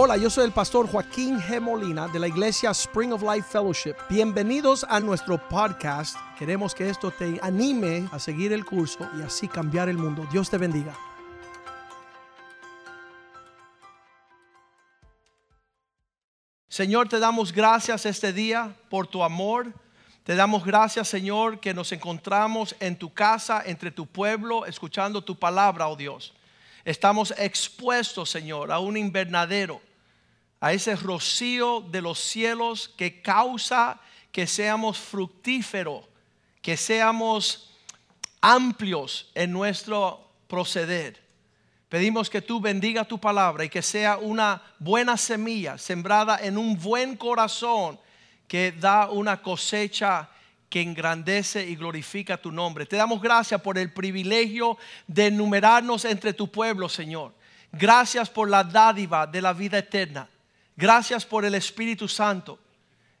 Hola, yo soy el pastor Joaquín G. Molina de la iglesia Spring of Life Fellowship. Bienvenidos a nuestro podcast. Queremos que esto te anime a seguir el curso y así cambiar el mundo. Dios te bendiga. Señor, te damos gracias este día por tu amor. Te damos gracias, Señor, que nos encontramos en tu casa, entre tu pueblo, escuchando tu palabra, oh Dios. Estamos expuestos, Señor, a un invernadero, a ese rocío de los cielos que causa que seamos fructíferos, que seamos amplios en nuestro proceder. Pedimos que tú bendiga tu palabra y que sea una buena semilla sembrada en un buen corazón que da una cosecha que engrandece y glorifica tu nombre. Te damos gracias por el privilegio de enumerarnos entre tu pueblo, Señor. Gracias por la dádiva de la vida eterna. Gracias por el Espíritu Santo.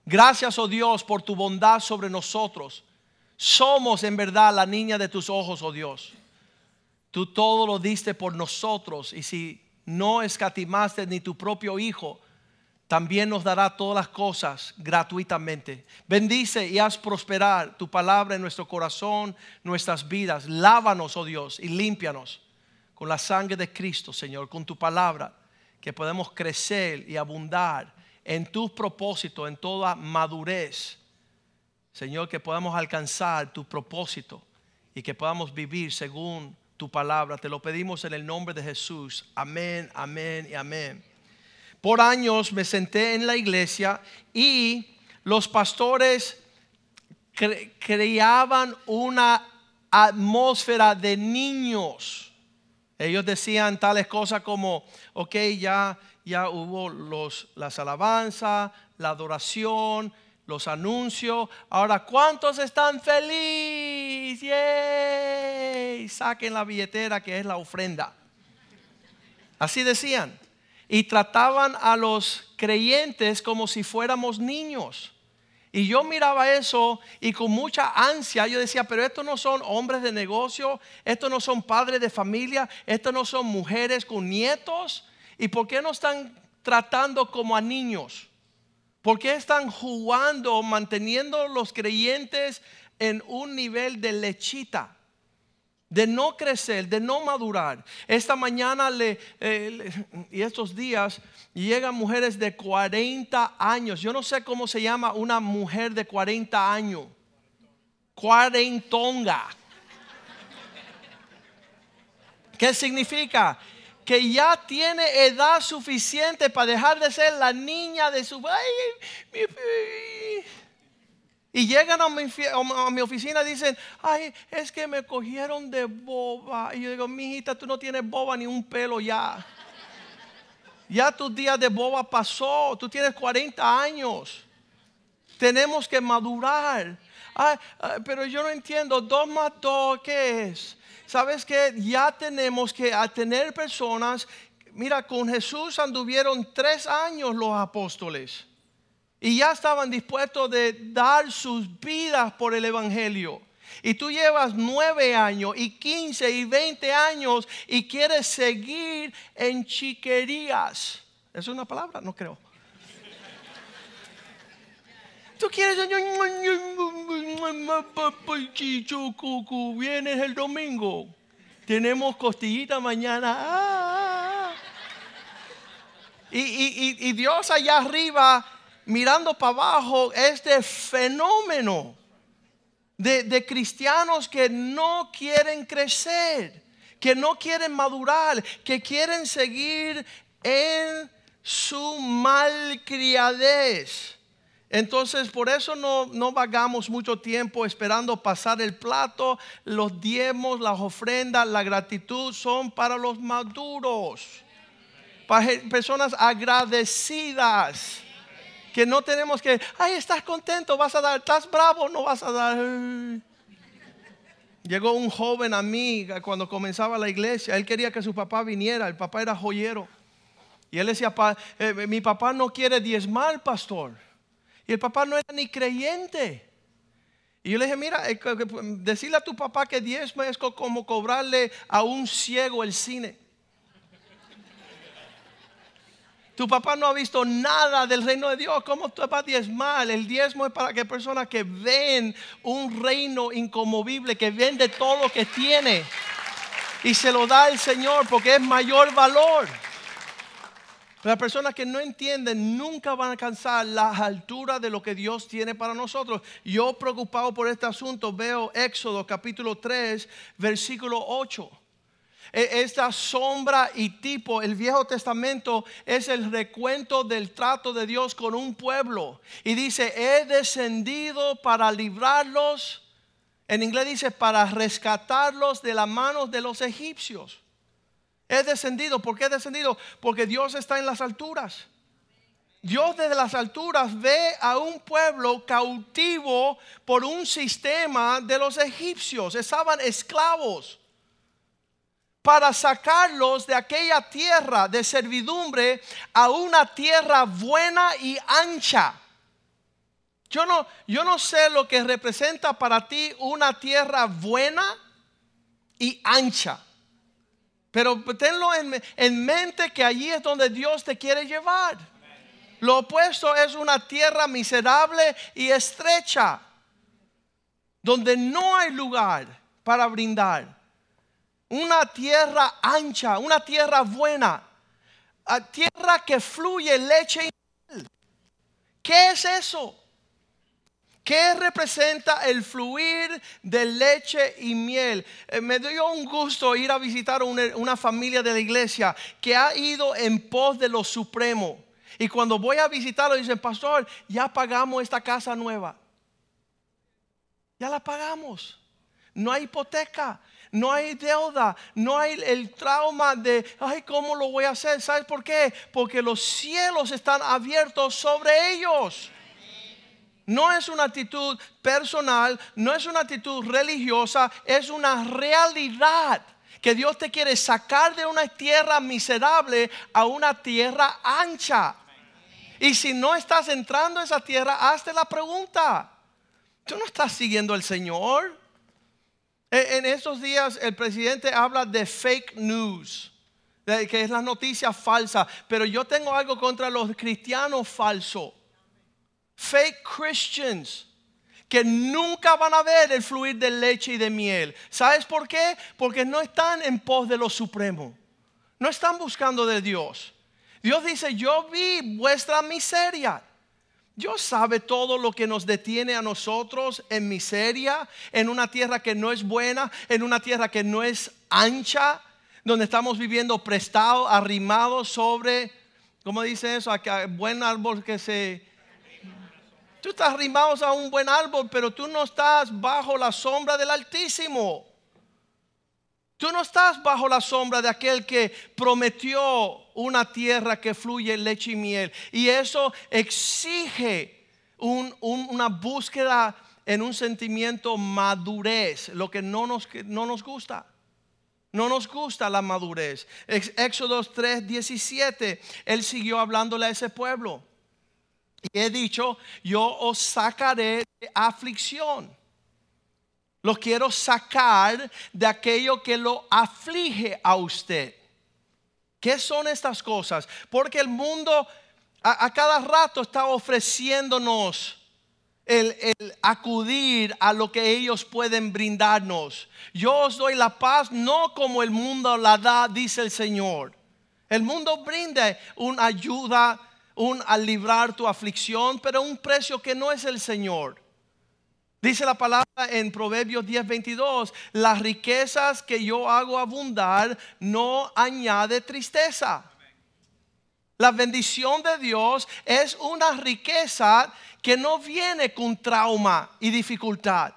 Gracias, oh Dios, por tu bondad sobre nosotros. Somos en verdad la niña de tus ojos, oh Dios. Tú todo lo diste por nosotros y si no escatimaste ni tu propio Hijo, también nos dará todas las cosas gratuitamente. Bendice y haz prosperar tu palabra en nuestro corazón, nuestras vidas. Lávanos, oh Dios, y límpianos con la sangre de Cristo, Señor, con tu palabra, que podemos crecer y abundar en tu propósito, en toda madurez. Señor, que podamos alcanzar tu propósito y que podamos vivir según tu palabra. Te lo pedimos en el nombre de Jesús. Amén, amén y amén. Por años me senté en la iglesia y los pastores creaban una atmósfera de niños. Ellos decían tales cosas como, ok, ya, ya hubo los, las alabanzas, la adoración, los anuncios. Ahora, ¿cuántos están felices? ¡Yay! Saquen la billetera que es la ofrenda. Así decían. Y trataban a los creyentes como si fuéramos niños. Y yo miraba eso y con mucha ansia yo decía, pero estos no son hombres de negocio, estos no son padres de familia, estos no son mujeres con nietos. ¿Y por qué no están tratando como a niños? ¿Por qué están jugando, manteniendo los creyentes en un nivel de lechita? De no crecer, de no madurar. Esta mañana le, eh, y estos días llegan mujeres de 40 años. Yo no sé cómo se llama una mujer de 40 años. Cuarentonga. ¿Qué significa? que ya tiene edad suficiente para dejar de ser la niña de su... y llegan a mi, oficina y dicen, ay, es que me cogieron de boba. Y yo digo, mi hijita, tú no tienes boba ni un pelo ya. Ya tu día de boba pasó, tú tienes 40 años. Tenemos que madurar. Pero yo no entiendo, dos más dos, ¿qué es? ¿sabes que Ya tenemos que tener personas, mira, con Jesús anduvieron tres años los apóstoles y ya estaban dispuestos de dar sus vidas por el Evangelio. Y tú llevas nueve años y quince y veinte años y quieres seguir en chiquerías. ¿Es una palabra? No creo. Tú quieres, vienes el domingo. Tenemos costillita mañana. Ah. Y, Dios allá arriba, mirando para abajo, este fenómeno de, cristianos que no quieren crecer, que no quieren madurar, que quieren seguir en su malcriadez. Entonces, por eso no, no, vagamos mucho tiempo esperando pasar el plato. Los diezmos, las ofrendas, la gratitud son para los maduros, para personas agradecidas. Que no tenemos que, ay, estás contento, vas a dar, estás bravo, no vas a dar. Llegó un joven a mí cuando comenzaba la iglesia. Él quería que su papá viniera. El papá era joyero. Y él decía, eh, mi papá no quiere diezmar, pastor. Y el papá no era ni creyente. Y yo le dije, mira, eh, decirle a tu papá que diezmo es como cobrarle a un ciego el cine. Tu papá no ha visto nada del reino de Dios. ¿Cómo tú vas a diezmar? El diezmo es para que personas que ven un reino incomovible, que vende todo lo que tiene y se lo da el Señor porque es mayor valor. Las personas que no entienden nunca van a alcanzar la altura de lo que Dios tiene para nosotros. Yo preocupado por este asunto veo Éxodo capítulo 3, versículo 8. E, esta sombra y tipo, el Viejo Testamento es el recuento del trato de Dios con un pueblo. Y dice, he descendido para librarlos. En inglés dice, para rescatarlos de las manos de los egipcios. He descendido. ¿Por qué he descendido? Porque Dios está en las alturas. Dios desde las alturas ve a un pueblo cautivo por un sistema de los egipcios. Estaban esclavos para sacarlos de aquella tierra de servidumbre a una tierra buena y ancha. Yo no, yo no sé lo que representa para ti una tierra buena y ancha. Pero tenlo en, en, mente que allí es donde Dios te quiere llevar. Lo opuesto es una tierra miserable y estrecha, donde no hay lugar para brindar una tierra ancha, una tierra buena, a tierra que fluye leche y miel. ¿Qué es eso? ¿Qué representa el fluir de leche y miel? Eh, me dio un gusto ir a visitar una, familia de la iglesia que ha ido en pos de lo supremo. Y cuando voy a visitarlo, dicen, pastor, ya pagamos esta casa nueva. Ya la pagamos. No hay hipoteca no hay deuda, no hay el trauma de, ay, ¿cómo lo voy a hacer? ¿Sabes por qué? Porque los cielos están abiertos sobre ellos. No es una actitud personal, no es una actitud religiosa, es una realidad que Dios te quiere sacar de una tierra miserable a una tierra ancha. Y si no estás entrando a esa tierra, hazte la pregunta. ¿Tú no estás siguiendo al Señor? En estos días el presidente habla de fake news, que es la noticia falsa, pero yo tengo algo contra los cristianos falsos, fake Christians, que nunca van a ver el fluir de leche y de miel. ¿Sabes por qué? Porque no están en pos de lo supremo, no están buscando de Dios. Dios dice, yo vi vuestra miseria Dios sabe todo lo que nos detiene a nosotros en miseria, en una tierra que no es buena, en una tierra que no es ancha, donde estamos viviendo prestado, arrimado sobre, ¿cómo dice eso? Acá, buen árbol que se... Tú estás arrimado a un buen árbol, pero tú no estás bajo la sombra del Altísimo. Tú no estás bajo la sombra de aquel que prometió una tierra que fluye leche y miel. Y eso exige una búsqueda en un sentimiento madurez, lo que no nos, no nos gusta. No nos gusta la madurez. Éxodo 3, 17, él siguió hablándole a ese pueblo. Y he dicho, yo os sacaré de aflicción lo quiero sacar de aquello que lo aflige a usted. ¿Qué son estas cosas? Porque el mundo a, cada rato está ofreciéndonos el, acudir a lo que ellos pueden brindarnos. Yo os doy la paz no como el mundo la da, dice el Señor. El mundo brinda una ayuda, un a librar tu aflicción, pero un precio que no es el Señor. Dice la palabra en Proverbios 10:22, las riquezas que yo hago abundar no añade tristeza. La bendición de Dios es una riqueza que no viene con trauma y dificultad.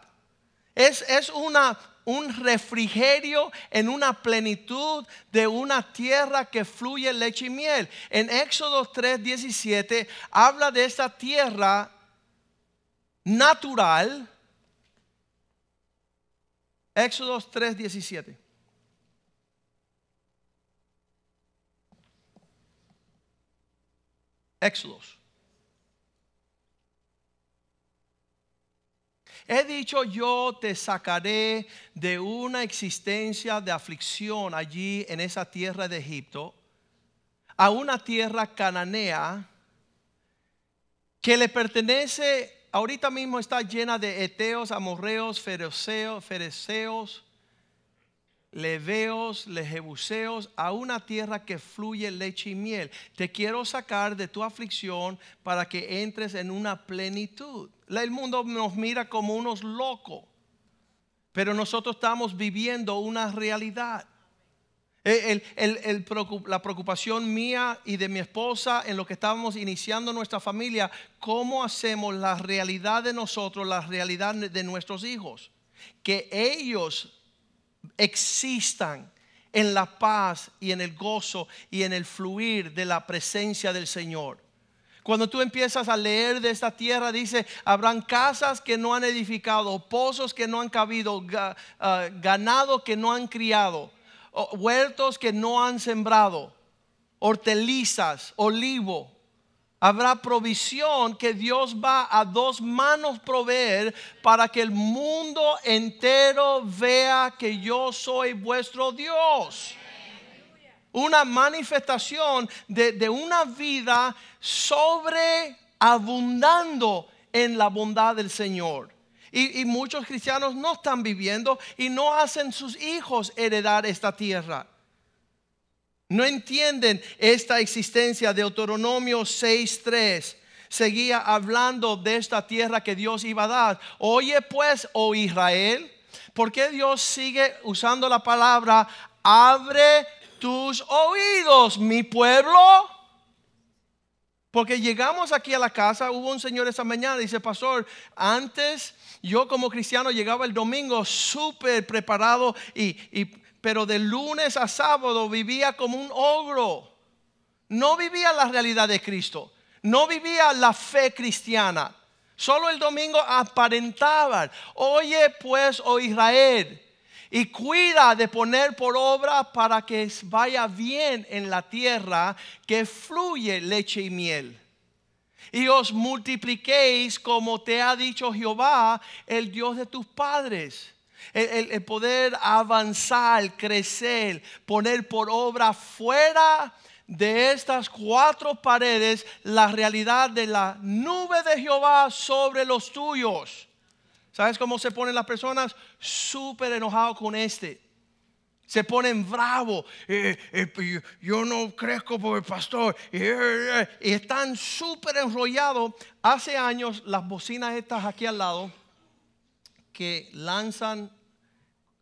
Es, es una, un refrigerio en una plenitud de una tierra que fluye leche y miel. En Éxodo 3:17 habla de esta tierra natural Éxodo 3:17. Éxodos. He dicho yo te sacaré de una existencia de aflicción allí en esa tierra de Egipto a una tierra cananea que le pertenece, ahorita mismo está llena de eteos, amorreos, fereceos, fereceos leveos, lejebuseos, a una tierra que fluye leche y miel. Te quiero sacar de tu aflicción para que entres en una plenitud. El mundo nos mira como unos locos, pero nosotros estamos viviendo una realidad. La preocupación mía y de mi esposa en lo que estábamos iniciando nuestra familia, cómo hacemos la realidad de nosotros, la realidad de nuestros hijos. Que ellos existan en la paz y en el gozo y en el fluir de la presencia del Señor. Cuando tú empiezas a leer de esta tierra, dice, habrán casas que no han edificado, pozos que no han cabido, ah, ganado que no han criado, huertos que no han sembrado, hortalizas, olivo, Habrá provisión que Dios va a dos manos proveer para que el mundo entero vea que yo soy vuestro Dios. Una manifestación de, una vida sobreabundando en la bondad del Señor. Y, muchos cristianos no están viviendo y no hacen sus hijos heredar esta tierra. No entienden esta existencia. de Deuteronomio 6:3 seguía hablando de esta tierra que Dios iba a dar. Oye pues, oh Israel, ¿por qué Dios sigue usando la palabra abre tus oídos, mi pueblo? Porque llegamos aquí a la casa, hubo un señor esa mañana, dice, pastor, antes yo como cristiano llegaba el domingo súper preparado y, y pero de lunes a sábado vivía como un ogro. No vivía la realidad de Cristo, no vivía la fe cristiana. Solo el domingo aparentaban. Oye pues, oh Israel, y cuida de poner por obra para que vaya bien en la tierra que fluye leche y miel. Y os multipliquéis como te ha dicho Jehová, el Dios de tus padres el, poder avanzar, crecer, poner por obra fuera de estas cuatro paredes la realidad de la nube de Jehová sobre los tuyos. ¿Sabes cómo se ponen las personas? Súper enojados con este. Se ponen bravos. Eh, eh, yo no crezco por el pastor. Eh, y están súper enrollados. Hace años las bocinas estas aquí al lado que lanzan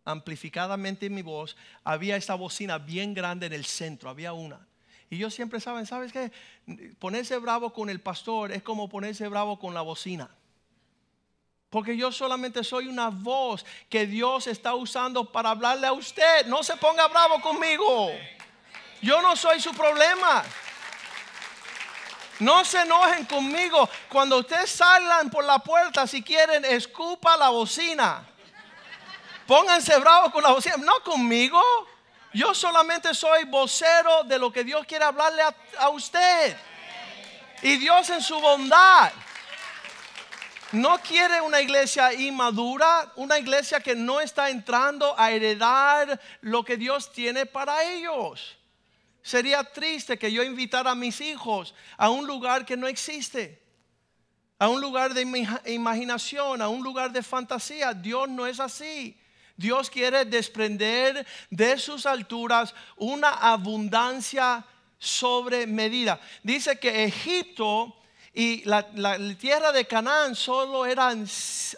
amplificadamente mi voz, había esta bocina bien grande en el centro, había una. Y yo siempre saben, ¿sabes qué? Ponerse bravo con el pastor es como ponerse bravo con la bocina. Porque yo solamente soy una voz que Dios está usando para hablarle a usted. No se ponga bravo conmigo. Yo no soy su problema. No se enojen conmigo. Cuando ustedes salgan por la puerta, si quieren, escupa la bocina. Pónganse bravos con la bocina, no conmigo. Yo solamente soy vocero de lo que Dios quiere hablarle a, usted. Y Dios en su bondad no quiere una iglesia inmadura, una iglesia que no está entrando a heredar lo que Dios tiene para ellos. Sería triste que yo invitara a mis hijos a un lugar que no existe, a un lugar de imaginación, a un lugar de fantasía. Dios no es así. Dios quiere desprender de sus alturas una abundancia sobre medida. Dice que Egipto y la, tierra de Canaán solo eran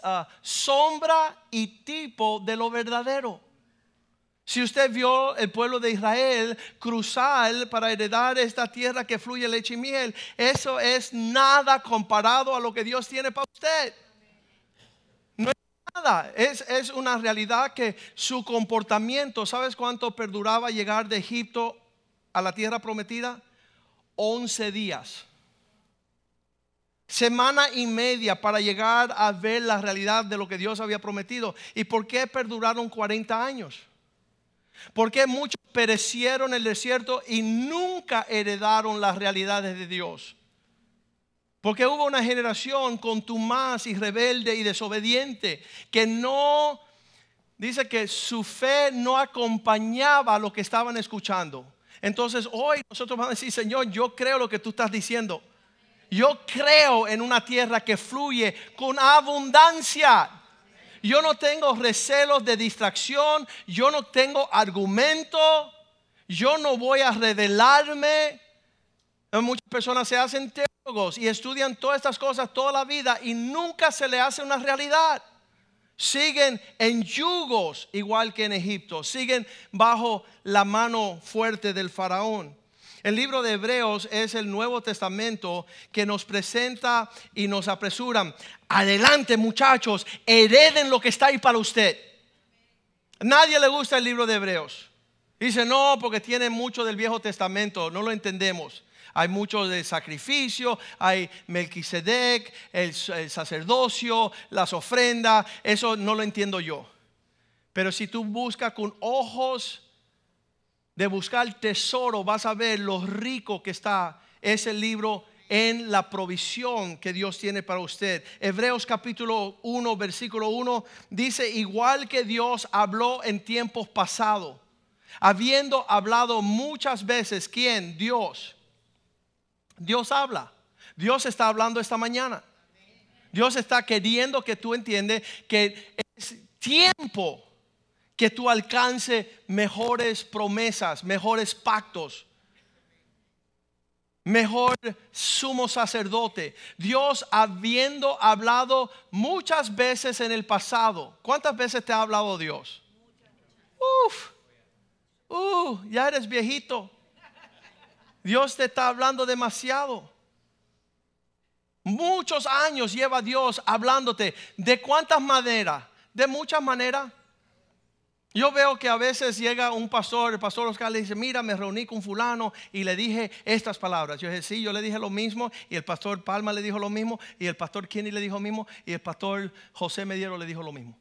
ah, sombra y tipo de lo verdadero. Si usted vio el pueblo de Israel cruzar para heredar esta tierra que fluye leche y miel, eso es nada comparado a lo que Dios tiene para usted nada, es, es una realidad que su comportamiento, ¿sabes cuánto perduraba llegar de Egipto a la tierra prometida? 11 días. Semana y media para llegar a ver la realidad de lo que Dios había prometido. ¿Y por qué perduraron 40 años? Porque muchos perecieron en el desierto y nunca heredaron las realidades de Dios? Porque hubo una generación contumaz y rebelde y desobediente que no, dice que su fe no acompañaba a lo que estaban escuchando. Entonces hoy nosotros vamos a decir, Señor, yo creo lo que tú estás diciendo. Yo creo en una tierra que fluye con abundancia. Yo no tengo recelos de distracción, yo no tengo argumento, yo no voy a revelarme. Muchas personas se hacen teólogos y estudian todas estas cosas toda la vida y nunca se le hace una realidad. Siguen en yugos igual que en Egipto, siguen bajo la mano fuerte del faraón. El libro de Hebreos es el Nuevo Testamento que nos presenta y nos apresura. Adelante muchachos, hereden lo que está ahí para usted. Nadie le gusta el libro de Hebreos. Dice, no, porque tiene mucho del Viejo Testamento, no lo entendemos. Hay mucho de sacrificio, hay Melquisedec, el, el sacerdocio, las ofrendas, eso no lo entiendo yo. Pero si tú buscas con ojos de buscar tesoro, vas a ver lo rico que está ese libro en la provisión que Dios tiene para usted. Hebreos capítulo 1, versículo 1 dice, igual que Dios habló en tiempos pasados, habiendo hablado muchas veces, ¿quién? Dios. Dios habla. Dios está hablando esta mañana. Dios está queriendo que tú entiendes que es tiempo que tú alcance mejores promesas, mejores pactos, mejor sumo sacerdote. Dios habiendo hablado muchas veces en el pasado. ¿Cuántas veces te ha hablado Dios? Uf, uh, ya eres viejito. Dios te está hablando demasiado. Muchos años lleva Dios hablándote. ¿De cuántas maneras? De muchas maneras. Yo veo que a veces llega un pastor, el pastor Oscar le dice, mira, me reuní con fulano y le dije estas palabras. Yo dije, sí, yo le dije lo mismo y el pastor Palma le dijo lo mismo y el pastor Kenny le dijo lo mismo y el pastor José Mediero le dijo lo mismo.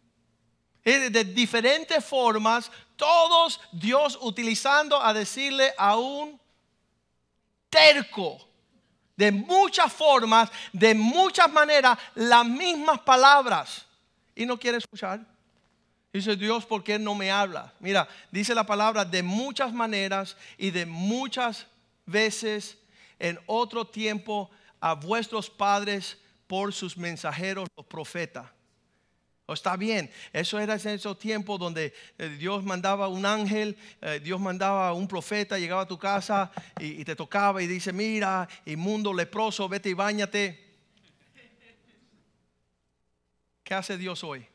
de diferentes formas, todos Dios utilizando a decirle a un terco, de muchas formas, de muchas maneras, las mismas palabras y no quiere escuchar. Dice Dios, ¿por qué no me habla? Mira, dice la palabra de muchas maneras y de muchas veces en otro tiempo a vuestros padres por sus mensajeros, los profetas. Está bien, eso era en ese tiempo donde eh, Dios mandaba un ángel, eh, Dios mandaba un profeta, llegaba a tu casa y, y te tocaba y dice, mira, inmundo, leproso, vete y bañate. ¿Qué hace Dios hoy?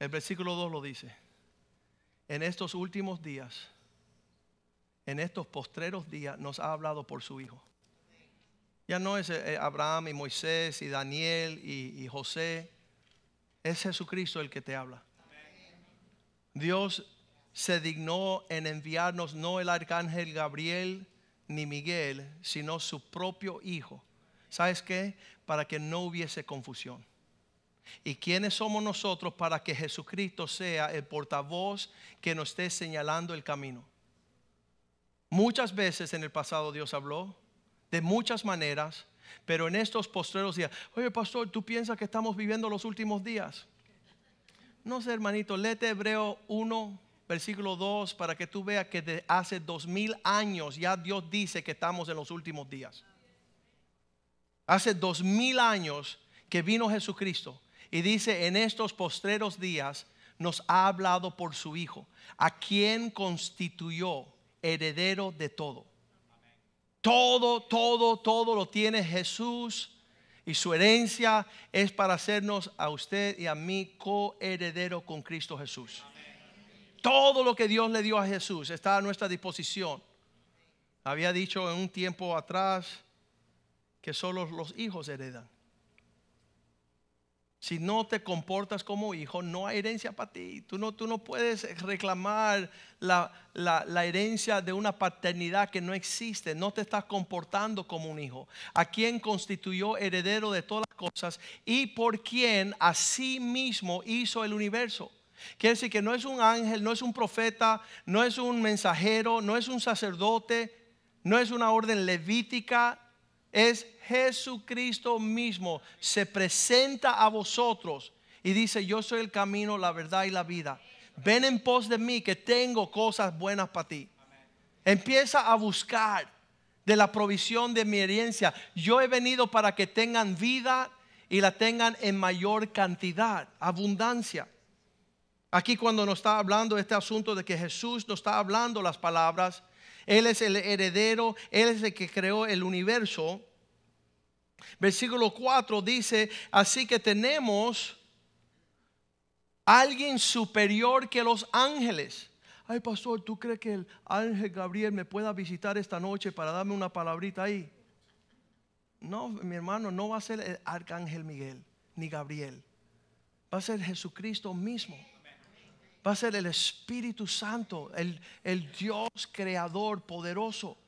El versículo 2 lo dice. En estos últimos días, en estos postreros días, nos ha hablado por su Hijo. Ya no es eh, Abraham y Moisés y Daniel y, José. Es Jesucristo el que te habla. Dios se dignó en enviarnos no el arcángel Gabriel ni Miguel, sino su propio Hijo. ¿Sabes qué? Para que no hubiese confusión. ¿Y quiénes somos nosotros para que Jesucristo sea el portavoz que nos esté señalando el camino? Muchas veces en el pasado Dios habló, de muchas maneras, pero en estos postreros días, oye pastor, ¿tú piensas que estamos viviendo los últimos días? No sé, hermanito, léete Hebreo 1, versículo 2, para que tú veas que hace dos mil años ya Dios dice que estamos en los últimos días. Hace dos mil años que vino Jesucristo y dice, en estos postreros días nos ha hablado por su Hijo, a quien constituyó heredero de todo. Todo, todo, todo lo tiene Jesús y su herencia es para hacernos a usted y a mí coheredero con Cristo Jesús. Todo lo que Dios le dio a Jesús está a nuestra disposición. Había dicho en un tiempo atrás que solo los hijos heredan. Si no te comportas como hijo, no hay herencia para ti. Tú no, tú no puedes reclamar la, la, herencia de una paternidad que no existe. No te estás comportando como un hijo. A quien constituyó heredero de todas las cosas y por quien sí mismo hizo el universo. Quiere decir que no es un ángel, no es un profeta, no es un mensajero, no es un sacerdote, no es una orden levítica, es Jesucristo mismo se presenta a vosotros y dice, yo soy el camino, la verdad y la vida. Ven en pos de mí que tengo cosas buenas para ti. Empieza a buscar de la provisión de mi herencia. Yo he venido para que tengan vida y la tengan en mayor cantidad, abundancia. Aquí cuando nos está hablando este asunto de que Jesús nos está hablando las palabras, Él es el heredero, Él es el que creó el universo. Versículo 4 dice, así que tenemos alguien superior que los ángeles. Ay, pastor, ¿tú crees que el ángel Gabriel me pueda visitar esta noche para darme una palabrita ahí? No, mi hermano, no va a ser el arcángel Miguel ni Gabriel. Va a ser Jesucristo mismo va a ser el Espíritu Santo, el, el Dios creador poderoso,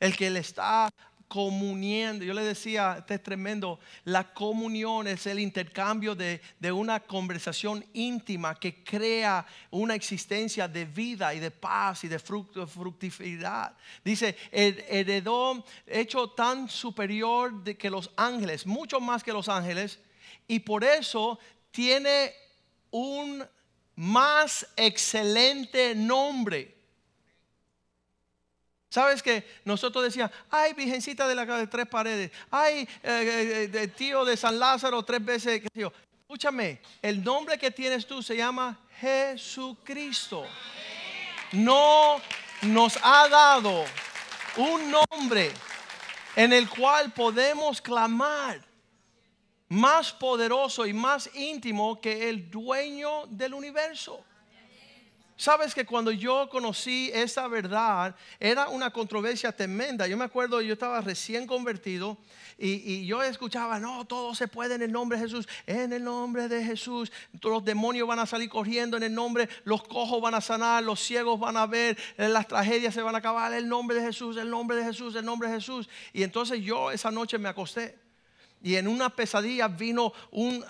el que le está comuniendo. Yo le decía, este es tremendo, la comunión es el intercambio de, de, una conversación íntima que crea una existencia de vida y de paz y de fructividad. Dice, heredó hecho tan superior de que los ángeles, mucho más que los ángeles, y por eso tiene un más excelente nombre. ¿Sabes que nosotros decíamos, ay, virgencita de la de tres paredes, ay, eh, eh, tío de San Lázaro tres veces, escúchame, el nombre que tienes tú se llama Jesucristo. No nos ha dado un nombre en el cual podemos clamar más poderoso y más íntimo que el dueño del universo. Sabes que cuando yo conocí esa verdad era una controversia tremenda. Yo me acuerdo, yo estaba recién convertido y, yo escuchaba, no, todo se puede en el nombre de Jesús, en el nombre de Jesús. Los demonios van a salir corriendo en el nombre, los cojos van a sanar, los ciegos van a ver, las tragedias se van a acabar, el nombre de Jesús, el nombre de Jesús, el nombre de Jesús. Y entonces yo esa noche me acosté y en una pesadilla vino un,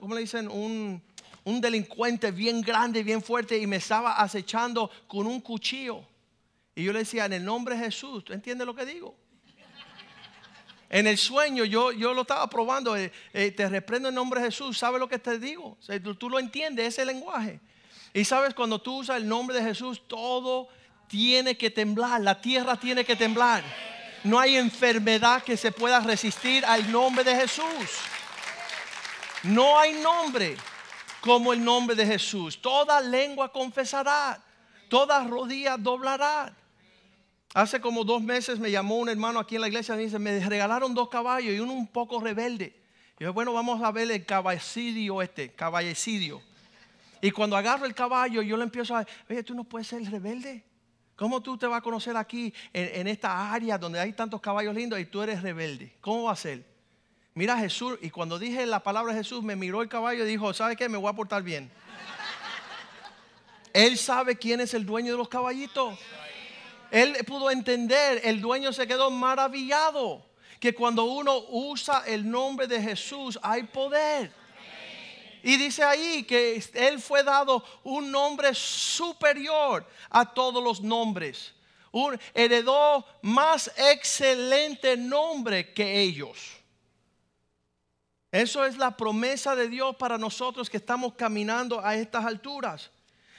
¿cómo le dicen? Un, un delincuente bien grande, bien fuerte y me estaba acechando con un cuchillo. Y yo le decía, en el nombre de Jesús, ¿tú entiendes lo que digo? En el sueño yo, yo lo estaba probando, eh, eh, te reprendo en nombre de Jesús, ¿sabes lo que te digo? tú, tú, lo entiendes, ese lenguaje. Y sabes, cuando tú usas el nombre de Jesús, todo tiene que temblar, la tierra tiene que temblar. No hay enfermedad que se pueda resistir al nombre de Jesús. No hay nombre como el nombre de Jesús. Toda lengua confesará, toda rodilla doblará. Hace como dos meses me llamó un hermano aquí en la iglesia y dice, me regalaron dos caballos y uno un poco rebelde. Y yo, bueno, vamos a ver el caballicidio este, caballicidio. Y cuando agarro el caballo, yo le empiezo a, oye, tú no puedes ser rebelde. ¿Cómo tú te vas a conocer aquí en, esta área donde hay tantos caballos lindos y tú eres rebelde? ¿Cómo va a ser? Mira Jesús, y cuando dije la palabra Jesús, me miró el caballo y dijo, ¿sabe qué? Me voy a portar bien. Él sabe quién es el dueño de los caballitos. Él pudo entender, el dueño se quedó maravillado, que cuando uno usa el nombre de Jesús hay poder. Y dice ahí que Él fue dado un nombre superior a todos los nombres. Un, heredó más excelente nombre que ellos. Eso es la promesa de Dios para nosotros que estamos caminando a estas alturas.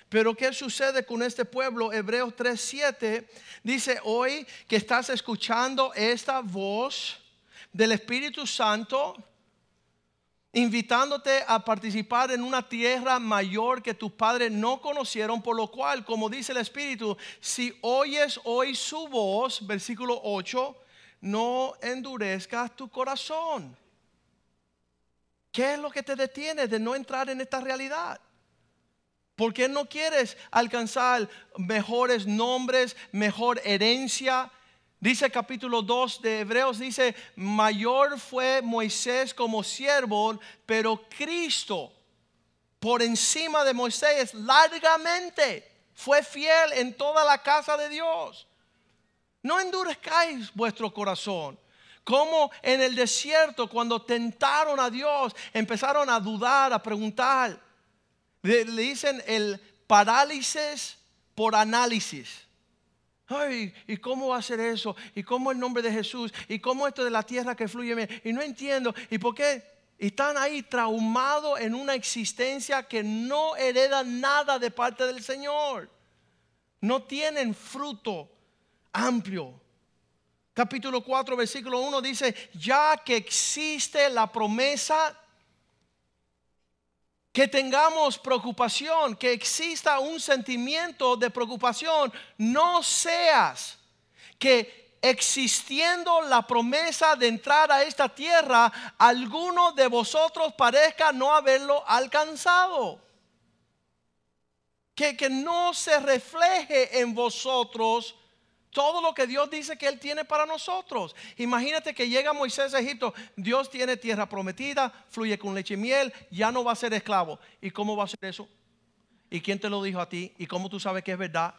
Pero ¿qué sucede con este pueblo? Hebreos 3:7 dice, hoy que estás escuchando esta voz del Espíritu Santo, invitándote a participar en una tierra mayor que tus padres no conocieron, por lo cual, como dice el Espíritu, si oyes hoy su voz, versículo 8, no endurezcas tu corazón. ¿Qué es lo que te detiene de no entrar en esta realidad? ¿Por qué no quieres alcanzar mejores nombres, mejor herencia? Dice capítulo 2 de Hebreos, dice, mayor fue Moisés como siervo, pero Cristo por encima de Moisés largamente fue fiel en toda la casa de Dios. No endurezcáis vuestro corazón. Como en el desierto, cuando tentaron a Dios, empezaron a dudar, a preguntar. Le, dicen el parálisis por análisis. Ay, ¿y cómo va a ser eso? ¿Y cómo el nombre de Jesús? ¿Y cómo esto de la tierra que fluye? Y no entiendo. ¿Y por qué? Están ahí traumados en una existencia que no hereda nada de parte del Señor. No tienen fruto amplio. Capítulo 4, versículo 1 dice, ya que existe la promesa, que tengamos preocupación, que exista un sentimiento de preocupación, no seas que existiendo la promesa de entrar a esta tierra, alguno de vosotros parezca no haberlo alcanzado. Que, que no se refleje en vosotros todo lo que Dios dice que Él tiene para nosotros. Imagínate que llega Moisés a Egipto, Dios tiene tierra prometida, fluye con leche y miel, ya no va a ser esclavo. ¿Y cómo va a ser eso? ¿Y quién te lo dijo a ti? ¿Y cómo tú sabes que es verdad?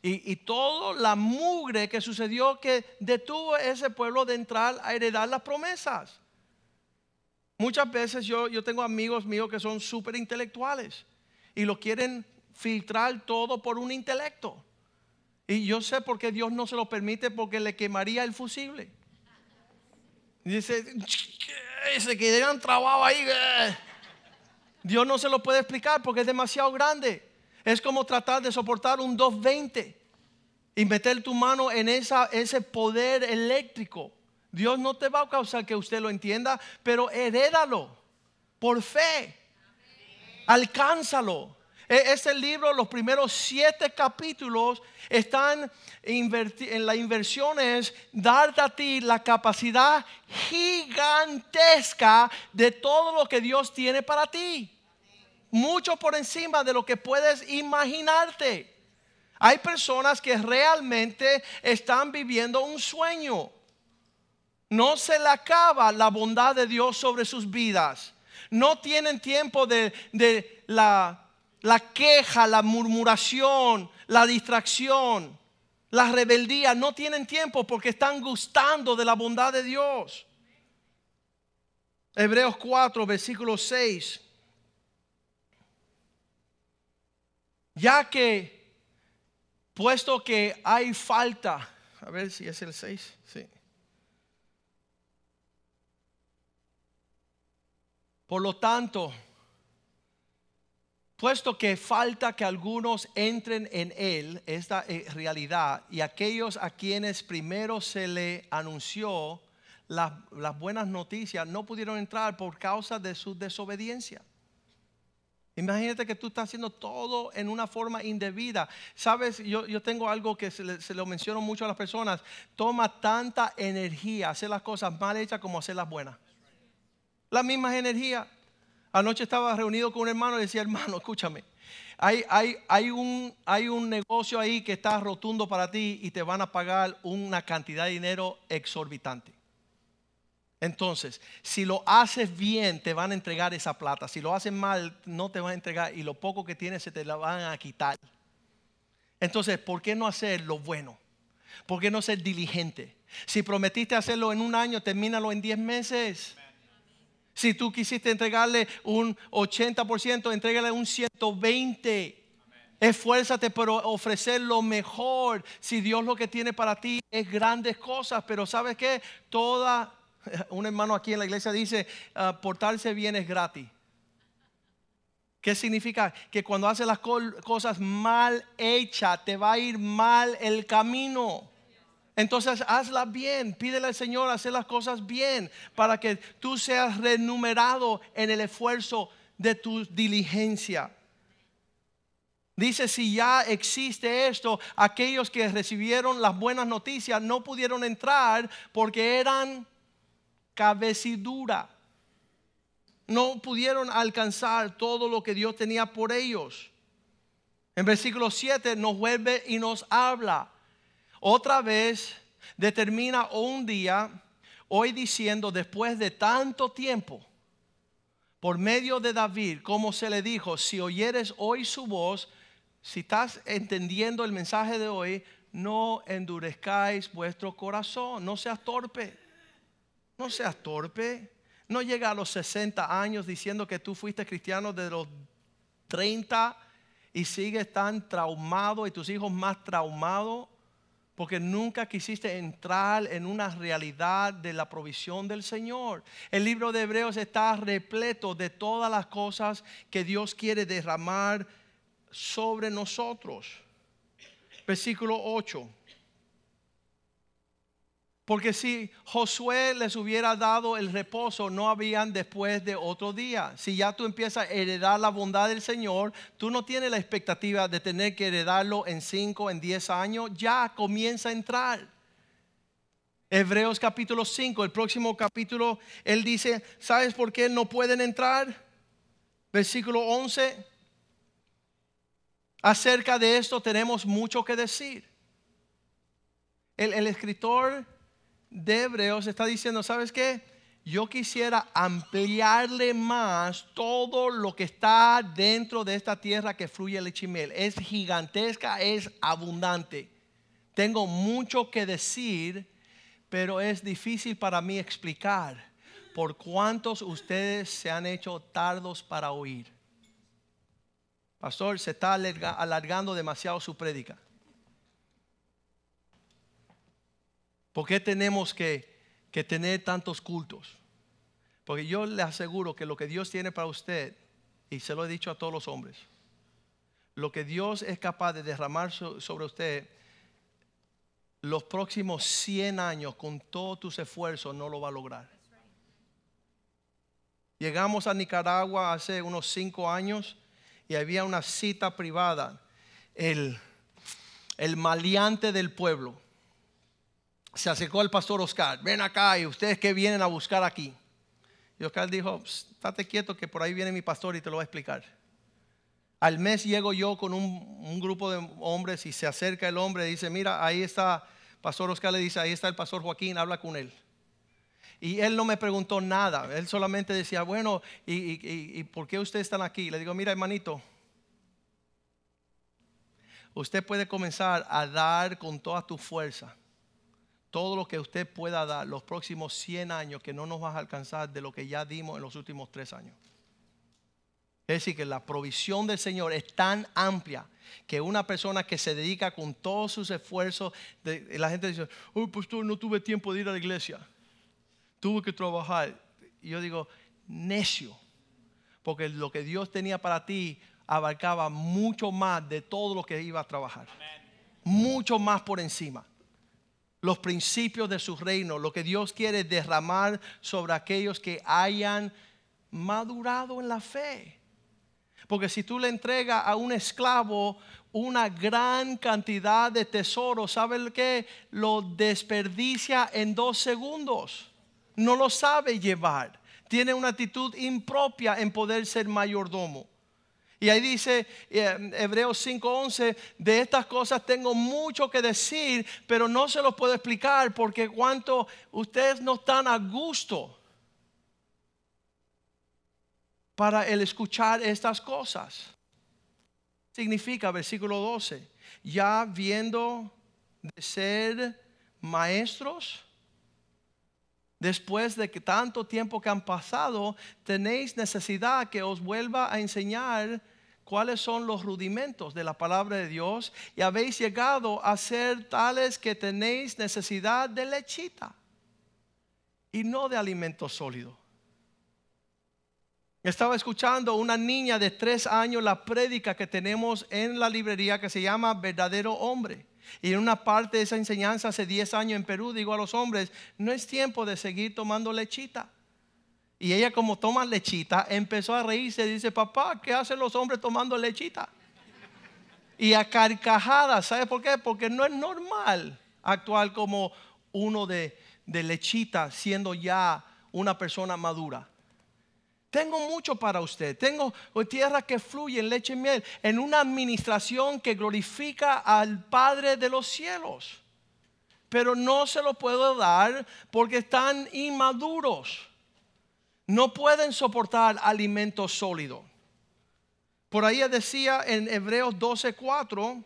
Y, y toda la mugre que sucedió que detuvo a ese pueblo de entrar a heredar las promesas. Muchas veces yo, yo tengo amigos míos que son súper intelectuales y lo quieren filtrar todo por un intelecto. Y yo sé por qué Dios no se lo permite porque le quemaría el fusible. Dice, se quedarían trabados ahí. Eh". Dios no se lo puede explicar porque es demasiado grande. Es como tratar de soportar un 220 y meter tu mano en ese poder eléctrico. Dios no te va a causar que usted lo entienda, pero herédalo por fe. Alcánzalo. Este libro, los primeros siete capítulos, están en la inversión es darte a ti la capacidad gigantesca de todo lo que Dios tiene para ti. Mucho por encima de lo que puedes imaginarte. Hay personas que realmente están viviendo un sueño. No se le acaba la bondad de Dios sobre sus vidas. No tienen tiempo de, de la la queja, la murmuración, la distracción, la rebeldía, no tienen tiempo porque están gustando de la bondad de Dios. Hebreos 4, versículo 6. Ya que, puesto que hay falta, a ver si es el 6, sí. Por lo tanto, puesto que falta que algunos entren en él, esta eh, realidad, y aquellos a quienes primero se le anunció las, buenas noticias no pudieron entrar por causa de su desobediencia. Imagínate que tú estás haciendo todo en una forma indebida. Sabes, yo, yo tengo algo que se, se, lo menciono mucho a las personas. Toma tanta energía hacer las cosas mal hechas como hacer las buenas. Las mismas energías. Anoche estaba reunido con un hermano y decía, hermano, escúchame, hay, hay, hay, un, hay un negocio ahí que está rotundo para ti y te van a pagar una cantidad de dinero exorbitante. Entonces, si lo haces bien, te van a entregar esa plata. Si lo haces mal, no te van a entregar y lo poco que tienes se te la van a quitar. Entonces, ¿por qué no hacer lo bueno? ¿Por qué no ser diligente? Si prometiste hacerlo en un año, termínalo en 10 meses. Si tú quisiste entregarle un 80%, entrégale un 120%. Esfuérzate por ofrecer lo mejor. Si Dios lo que tiene para ti es grandes cosas, pero ¿sabes qué? Toda, un hermano aquí en la iglesia dice, ah, portarse bien es gratis. ¿Qué significa? Que cuando haces las cosas mal hechas, te va a ir mal el camino. Entonces hazla bien, pídele al Señor hacer las cosas bien para que tú seas renumerado en el esfuerzo de tu diligencia. Dice, si ya existe esto, aquellos que recibieron las buenas noticias no pudieron entrar porque eran cabecidura. No pudieron alcanzar todo lo que Dios tenía por ellos. En versículo 7 nos vuelve y nos habla otra vez determina un día, hoy diciendo, después de tanto tiempo, por medio de David, como se le dijo, si oyeres hoy su voz, si estás entendiendo el mensaje de hoy, no endurezcáis vuestro corazón, no seas torpe, no seas torpe, no llega a los 60 años diciendo que tú fuiste cristiano de los 30 y sigues tan traumado y tus hijos más traumados porque nunca quisiste entrar en una realidad de la provisión del Señor. El libro de Hebreos está repleto de todas las cosas que Dios quiere derramar sobre nosotros. Versículo 8. Porque si Josué les hubiera dado el reposo, no habían después de otro día. Si ya tú empiezas a heredar la bondad del Señor, tú no tienes la expectativa de tener que heredarlo en 5, en 10 años. Ya comienza a entrar. Hebreos capítulo 5, el próximo capítulo, él dice, ¿sabes por qué no pueden entrar? Versículo 11. Acerca de esto tenemos mucho que decir. El, el escritor de Hebreos está diciendo, ¿sabes qué? Yo quisiera ampliarle más todo lo que está dentro de esta tierra que fluye leche y miel. Es gigantesca, es abundante. Tengo mucho que decir, pero es difícil para mí explicar por cuántos ustedes se han hecho tardos para oír. Pastor, se está alargando demasiado su prédica. ¿Por qué tenemos que, tener tantos cultos? Porque yo le aseguro que lo que Dios tiene para usted, y se lo he dicho a todos los hombres, lo que Dios es capaz de derramar sobre usted, los próximos 100 años con todos tus esfuerzos no lo va a lograr. Llegamos a Nicaragua hace unos 5 años y había una cita privada, el, el maleante del pueblo se acercó al pastor Oscar, ven acá y ustedes que vienen a buscar aquí. Y Oscar dijo, estate quieto que por ahí viene mi pastor y te lo va a explicar. Al mes llego yo con un, grupo de hombres y se acerca el hombre y dice, mira, ahí está, pastor Oscar le dice, ahí está el pastor Joaquín, habla con él. Y él no me preguntó nada, él solamente decía, bueno, ¿y, y por qué ustedes están aquí? Le digo, mira hermanito, usted puede comenzar a dar con toda tu fuerza todo lo que usted pueda dar los próximos 100 años que no nos va a alcanzar de lo que ya dimos en los últimos 3 años. Es decir, que la provisión del Señor es tan amplia que una persona que se dedica con todos sus esfuerzos, la gente dice, oh, pastor, no tuve tiempo de ir a la iglesia, tuve que trabajar. Y yo digo, necio, porque lo que Dios tenía para ti abarcaba mucho más de todo lo que iba a trabajar. Mucho más por encima los principios de su reino, lo que Dios quiere derramar sobre aquellos que hayan madurado en la fe. Porque si tú le entregas a un esclavo una gran cantidad de tesoros, ¿sabe qué? Lo desperdicia en dos segundos. No lo sabe llevar. Tiene una actitud impropia en poder ser mayordomo. Y ahí dice eh, Hebreos 5:11, de estas cosas tengo mucho que decir, pero no se los puedo explicar porque cuanto ustedes no están a gusto para el escuchar estas cosas. Significa, versículo 12, ya viendo de ser maestros, Después de que tanto tiempo que han pasado, tenéis necesidad que os vuelva a enseñar cuáles son los rudimentos de la palabra de Dios y habéis llegado a ser tales que tenéis necesidad de lechita y no de alimento sólido. Estaba escuchando una niña de tres años la prédica que tenemos en la librería que se llama Verdadero Hombre. Y en una parte de esa enseñanza hace 10 años en Perú, digo a los hombres, no es tiempo de seguir tomando lechita. Y ella como toma lechita, empezó a reírse y dice, papá, ¿qué hacen los hombres tomando lechita? Y a carcajadas, ¿sabe por qué? Porque no es normal actuar como uno de, de lechita siendo ya una persona madura. Tengo mucho para usted. Tengo tierra que fluye en leche y miel. En una administración que glorifica al Padre de los cielos. Pero no se lo puedo dar porque están inmaduros. No pueden soportar alimento sólido. Por ahí decía en Hebreos 12:4.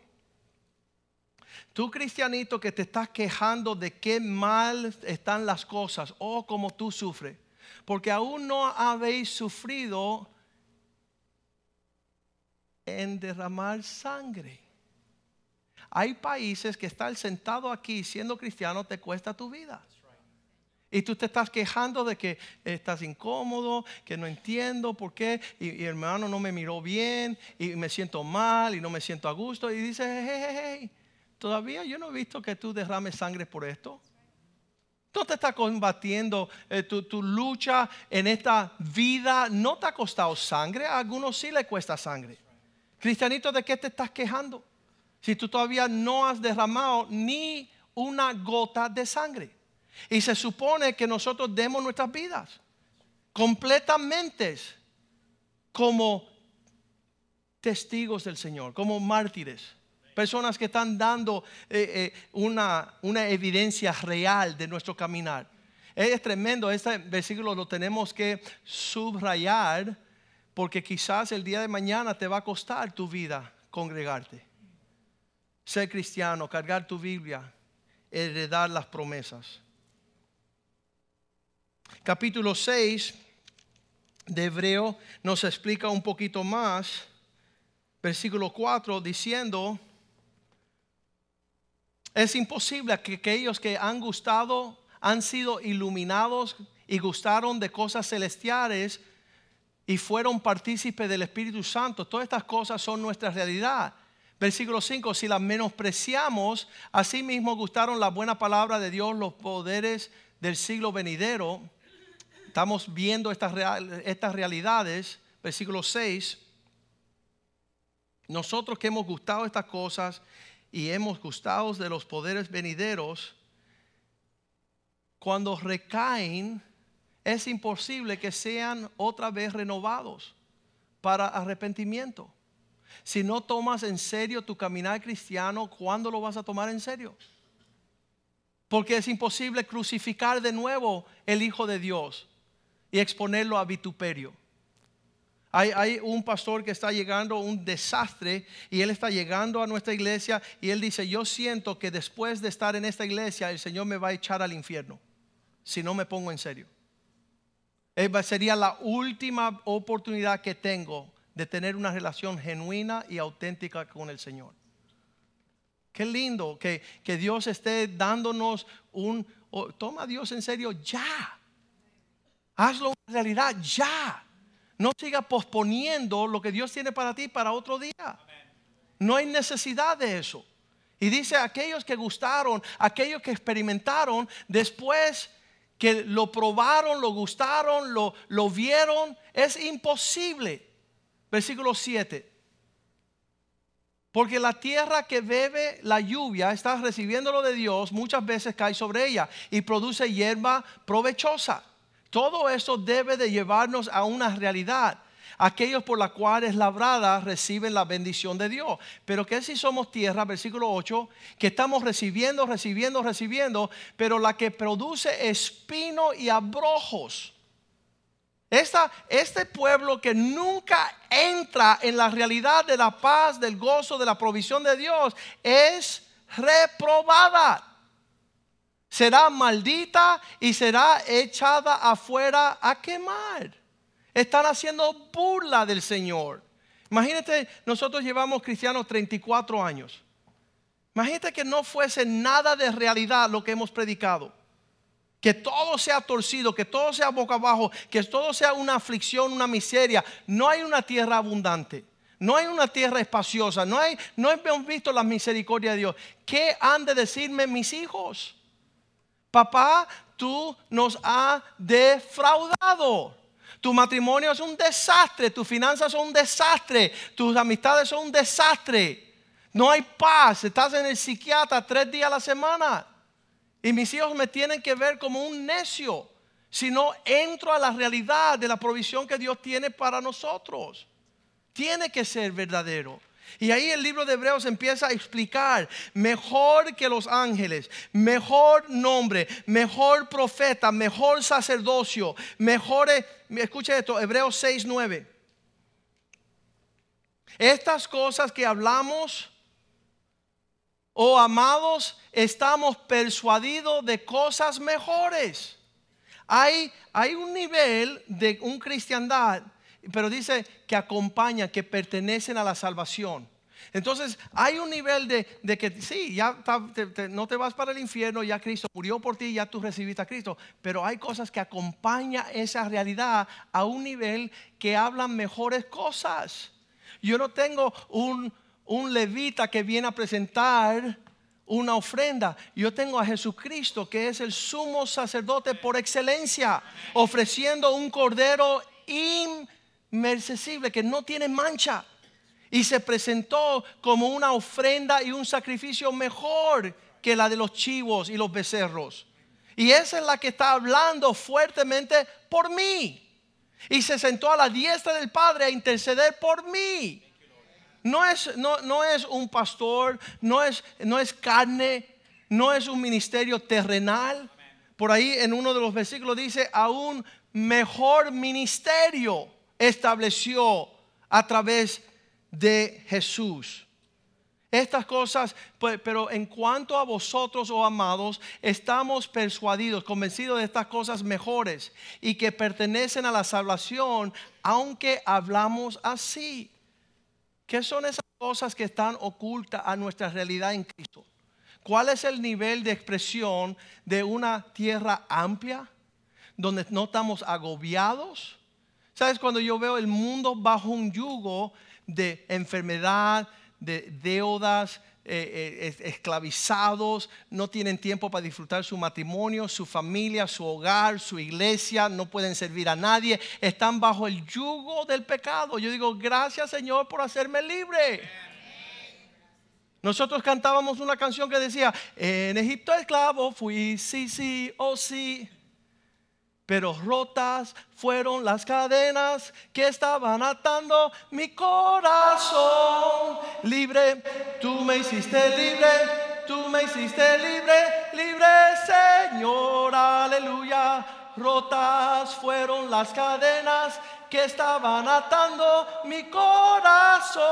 Tú cristianito que te estás quejando de qué mal están las cosas, oh, como tú sufres porque aún no habéis sufrido en derramar sangre. Hay países que estar sentado aquí siendo cristiano te cuesta tu vida. Y tú te estás quejando de que estás incómodo, que no entiendo por qué, y, mi hermano no me miró bien, y me siento mal, y no me siento a gusto, y dices, hey, hey, hey, todavía yo no he visto que tú derrames sangre por esto. No te está combatiendo eh, tu, tu, lucha en esta vida. No te ha costado sangre. A algunos sí le cuesta sangre. Cristianito, ¿de qué te estás quejando? Si tú todavía no has derramado ni una gota de sangre. Y se supone que nosotros demos nuestras vidas completamente como testigos del Señor, como mártires. Personas que están dando eh, eh, una, una evidencia real de nuestro caminar. Es tremendo, este versículo lo tenemos que subrayar porque quizás el día de mañana te va a costar tu vida congregarte. Ser cristiano, cargar tu Biblia, heredar las promesas. Capítulo 6 de Hebreo nos explica un poquito más, versículo 4, diciendo, es imposible que aquellos que han gustado, han sido iluminados y gustaron de cosas celestiales y fueron partícipes del Espíritu Santo, todas estas cosas son nuestra realidad. Versículo 5, si las menospreciamos, asimismo gustaron la buena palabra de Dios, los poderes del siglo venidero. Estamos viendo estas, realidades. Versículo 6, nosotros que hemos gustado estas cosas y hemos gustado de los poderes venideros, cuando recaen, es imposible que sean otra vez renovados para arrepentimiento. Si no tomas en serio tu caminar cristiano, ¿cuándo lo vas a tomar en serio? Porque es imposible crucificar de nuevo el Hijo de Dios y exponerlo a vituperio. Hay, un pastor que está llegando un desastre y él está llegando a nuestra iglesia y él dice, yo siento que después de estar en esta iglesia el Señor me va a echar al infierno si no me pongo en serio. Sería la última oportunidad que tengo de tener una relación genuina y auténtica con el Señor. Qué lindo que, que Dios esté dándonos un... toma a Dios en serio ya. Hazlo en realidad ya. No siga posponiendo lo que Dios tiene para ti para otro día. No hay necesidad de eso. Y dice, aquellos que gustaron, aquellos que experimentaron, después que lo probaron, lo gustaron, lo, lo vieron, es imposible Versículo 7. Porque la tierra que bebe la lluvia está recibiendo lo de Dios, muchas veces cae sobre ella y produce hierba provechosa. Todo eso debe de llevarnos a una realidad. Aquellos por la cuales labrada reciben la bendición de Dios. Pero que si somos tierra, versículo 8, que estamos recibiendo, recibiendo, recibiendo, pero la que produce espino y abrojos este pueblo que nunca entra en la realidad de la paz, del gozo, de la provisión de Dios, es reprobada. Será maldita y será echada afuera a quemar. Están haciendo burla del Señor. Imagínate, nosotros llevamos cristianos 34 años. Imagínate que no fuese nada de realidad lo que hemos predicado que todo sea torcido, que todo sea boca abajo, que todo sea una aflicción, una miseria. No hay una tierra abundante. No hay una tierra espaciosa, no, hay, no hemos visto la misericordia de Dios. ¿Qué han de decirme mis hijos? Papá, tú nos has defraudado. Tu matrimonio es un desastre, tus finanzas son un desastre, tus amistades son un desastre. No hay paz, estás en el psiquiatra tres días a la semana. Y mis hijos me tienen que ver como un necio si no entro a la realidad de la provisión que Dios tiene para nosotros. Tiene que ser verdadero. Y ahí el libro de Hebreos empieza a explicar, mejor que los ángeles, mejor nombre, mejor profeta, mejor sacerdocio, mejor, escuche esto, Hebreos 6, 9. Estas cosas que hablamos Oh amados, estamos persuadidos de cosas mejores. Hay, hay un nivel de un cristiandad, pero dice que acompaña, que pertenecen a la salvación. Entonces hay un nivel de, que sí, ya no te vas para el infierno, ya Cristo murió por ti, ya tú recibiste a Cristo, pero hay cosas que acompañan esa realidad a un nivel que hablan mejores cosas. Yo no tengo un, un levita que viene a presentar una ofrenda. Yo tengo a Jesucristo, que es el sumo sacerdote por excelencia, ofreciendo un cordero inmercesible que no tiene mancha. Y se presentó como una ofrenda y un sacrificio mejor que la de los chivos y los becerros. Y esa es la que está hablando fuertemente por mí. Y se sentó a la diestra del Padre a interceder por mí. No es, no, no es un pastor, no es, no es carne, no es un ministerio terrenal. Por ahí en uno de los versículos dice, a un mejor ministerio estableció a través de Jesús. Estas cosas, pues, pero en cuanto a vosotros, oh amados, estamos persuadidos, convencidos de estas cosas mejores y que pertenecen a la salvación, aunque hablamos así. ¿Qué son esas cosas que están ocultas a nuestra realidad en Cristo? ¿Cuál es el nivel de expresión de una tierra amplia donde no estamos agobiados? ¿Sabes? Cuando yo veo el mundo bajo un yugo de enfermedad, de deudas, eh, eh, esclavizados, no tienen tiempo para disfrutar su matrimonio, su familia, su hogar, su iglesia, no pueden servir a nadie, están bajo el yugo del pecado. Yo digo, gracias Señor por hacerme libre. Nosotros cantábamos una canción que decía, en Egipto esclavo fui, sí, sí, oh sí pero rotas fueron las cadenas que estaban atando mi corazón. Libre, tú me hiciste libre, tú me hiciste libre, libre Señor, aleluya. Rotas fueron las cadenas que estaban atando mi corazón.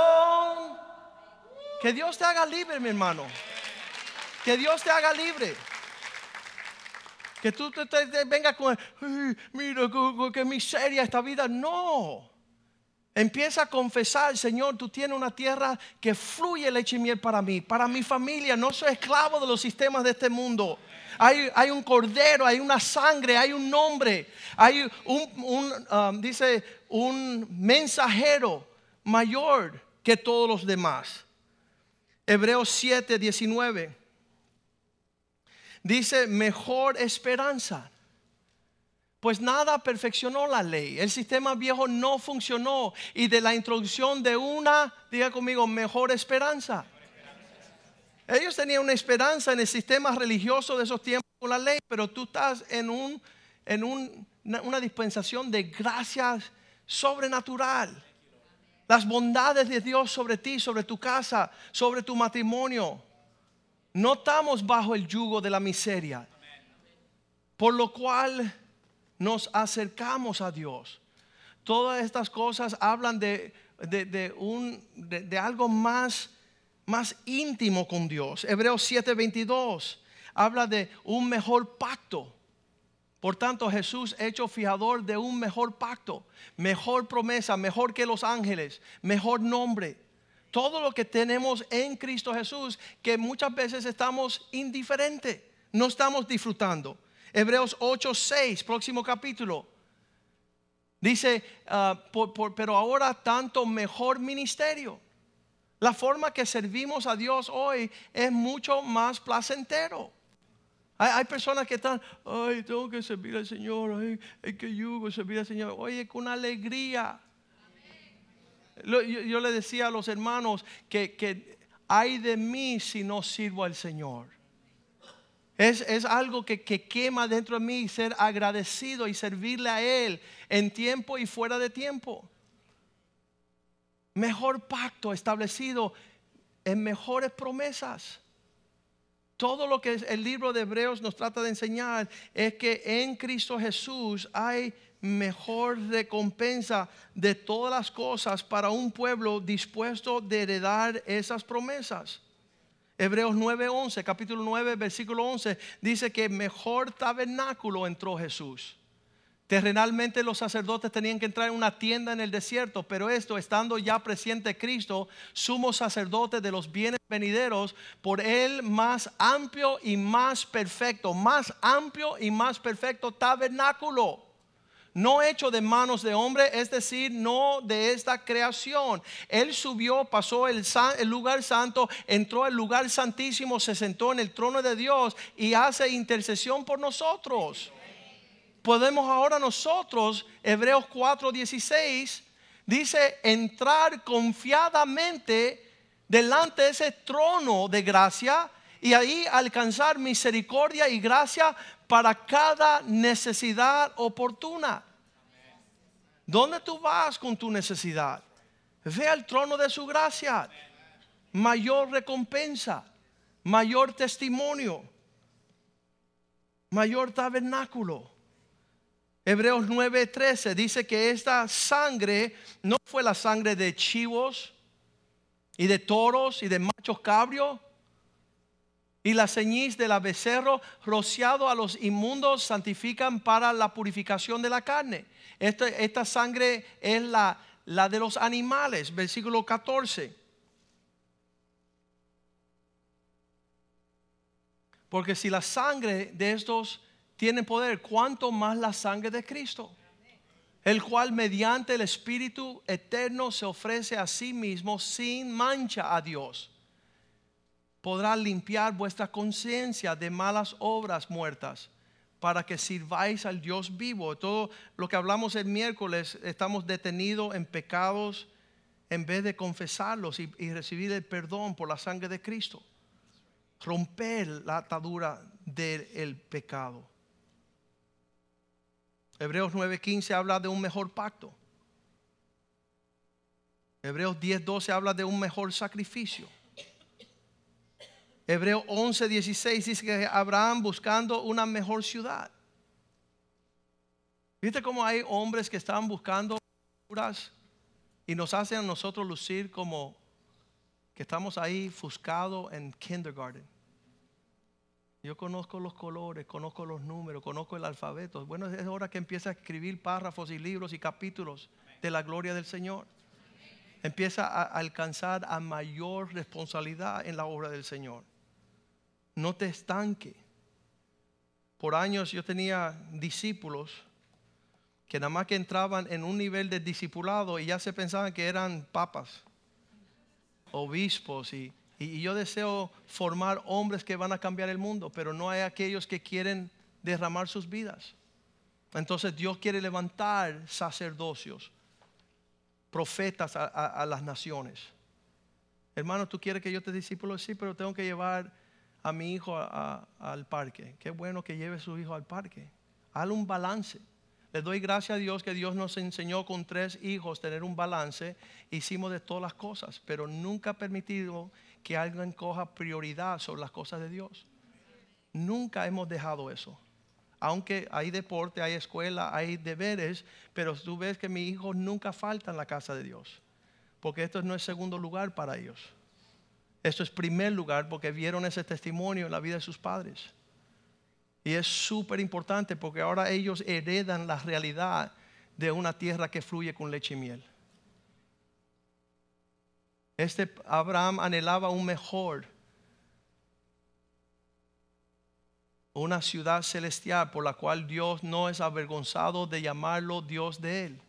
Que Dios te haga libre, mi hermano. Que Dios te haga libre. Que tú te, vengas con, mira qué miseria esta vida. No. Empieza a confesar, Señor, tú tienes una tierra que fluye leche y miel para mí, para mi familia. No soy esclavo de los sistemas de este mundo. Hay, hay un cordero, hay una sangre, hay un nombre, hay un, um, dice, un mensajero mayor que todos los demás. Hebreos 7, 19 dice mejor esperanza. Pues nada perfeccionó la ley. El sistema viejo no funcionó. Y de la introducción de una, diga conmigo, mejor esperanza. Ellos tenían una esperanza en el sistema religioso de esos tiempos con la ley, pero tú estás en, un, en una dispensación de gracias sobrenatural. Las bondades de Dios sobre ti, sobre tu casa, sobre tu matrimonio no estamos bajo el yugo de la miseria, por lo cual nos acercamos a Dios. Todas estas cosas hablan de, un, de, algo más, más íntimo con Dios. Hebreos 7:22 habla de un mejor pacto. Por tanto, Jesús hecho fijador de un mejor pacto, mejor promesa, mejor que los ángeles, mejor nombre todo lo que tenemos en Cristo Jesús, que muchas veces estamos indiferentes, no estamos disfrutando. Hebreos 8, 6, próximo capítulo. Dice, ah, pero ahora tanto mejor ministerio. La forma que servimos a Dios hoy es mucho más placentero. Hay, personas que están, ay, tengo que servir al Señor, ay, hay que yugo servir al Señor. Oye, con alegría yo, le decía a los hermanos que, que, hay de mí si no sirvo al Señor. Es, es algo que, que, quema dentro de mí ser agradecido y servirle a Él en tiempo y fuera de tiempo. Mejor pacto establecido en mejores promesas. Todo lo que el libro de Hebreos nos trata de enseñar es que en Cristo Jesús hay mejor recompensa de todas las cosas para un pueblo dispuesto de heredar esas promesas. Hebreos 9:11, capítulo 9, versículo 11, dice que mejor tabernáculo entró Jesús. Terrenalmente los sacerdotes tenían que entrar en una tienda en el desierto, pero esto, estando ya presente Cristo, sumo sacerdote de los bienes venideros, por él más amplio y más perfecto, más amplio y más perfecto tabernáculo no hecho de manos de hombre, es decir, no de esta creación. Él subió, pasó el, lugar santo, entró al lugar santísimo, se sentó en el trono de Dios y hace intercesión por nosotros. Podemos ahora nosotros, Hebreos 4:16, dice, entrar confiadamente delante de ese trono de gracia y ahí alcanzar misericordia y gracia para cada necesidad oportuna. ¿Dónde tú vas con tu necesidad? Ve al trono de su gracia. Mayor recompensa, mayor testimonio, mayor tabernáculo. Hebreos 9:13 dice que esta sangre no fue la sangre de chivos y de toros y de machos cabrios y la ceñiz del becerro rociado a los inmundos santifican para la purificación de la carne. Esta, esta sangre es la, la de los animales, versículo 14. Porque si la sangre de estos tiene poder, ¿cuánto más la sangre de Cristo? El cual mediante el Espíritu eterno se ofrece a sí mismo sin mancha a Dios podrá limpiar vuestra conciencia de malas obras muertas para que sirváis al Dios vivo. Todo lo que hablamos el miércoles, estamos detenidos en pecados en vez de confesarlos y, recibir el perdón por la sangre de Cristo. Romper la atadura del pecado. Hebreos 9:15 habla de un mejor pacto. Hebreos 10:12 habla de un mejor sacrificio. Hebreo 11, 16 dice que Abraham buscando una mejor ciudad. ¿Viste cómo hay hombres que están buscando y nos hacen a nosotros lucir como que estamos ahí fuscados en kindergarten? Yo conozco los colores, conozco los números, conozco el alfabeto. Bueno, es hora que empieza a escribir párrafos y libros y capítulos de la gloria del Señor. Empieza a alcanzar a mayor responsabilidad en la obra del Señor no te estanque. Por años yo tenía discípulos que nada más que entraban en un nivel de discipulado y ya se pensaban que eran papas, obispos y, y yo deseo formar hombres que van a cambiar el mundo, pero no hay aquellos que quieren derramar sus vidas. Entonces Dios quiere levantar sacerdocios, profetas a, a las naciones. Hermano, tú quieres que yo te discípulo, sí, pero tengo que llevar a mi hijo al parque. Qué bueno que lleve a su hijo al parque. Hale un balance. Le doy gracias a Dios que Dios nos enseñó con tres hijos tener un balance. Hicimos de todas las cosas, pero nunca ha permitido que alguien coja prioridad sobre las cosas de Dios. Nunca hemos dejado eso. Aunque hay deporte, hay escuela, hay deberes, pero tú ves que mi hijo nunca falta en la casa de Dios. Porque esto no es segundo lugar para ellos. Esto es primer lugar porque vieron ese testimonio en la vida de sus padres. Y es súper importante porque ahora ellos heredan la realidad de una tierra que fluye con leche y miel. Este Abraham anhelaba un mejor, una ciudad celestial por la cual Dios no es avergonzado de llamarlo Dios de él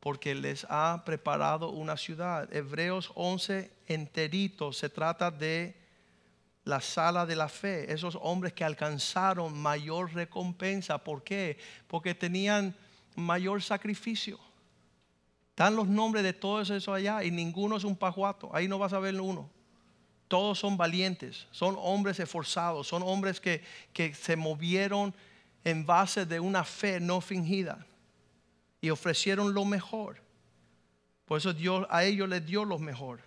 porque les ha preparado una ciudad. Hebreos 11 enterito se trata de la sala de la fe, esos hombres que alcanzaron mayor recompensa. ¿Por qué? Porque tenían mayor sacrificio. Están los nombres de todos esos allá y ninguno es un pajuato. Ahí no vas a ver uno. Todos son valientes, son hombres esforzados, son hombres que, que se movieron en base de una fe no fingida y ofrecieron lo mejor. Por eso Dios a ellos les dio lo mejor.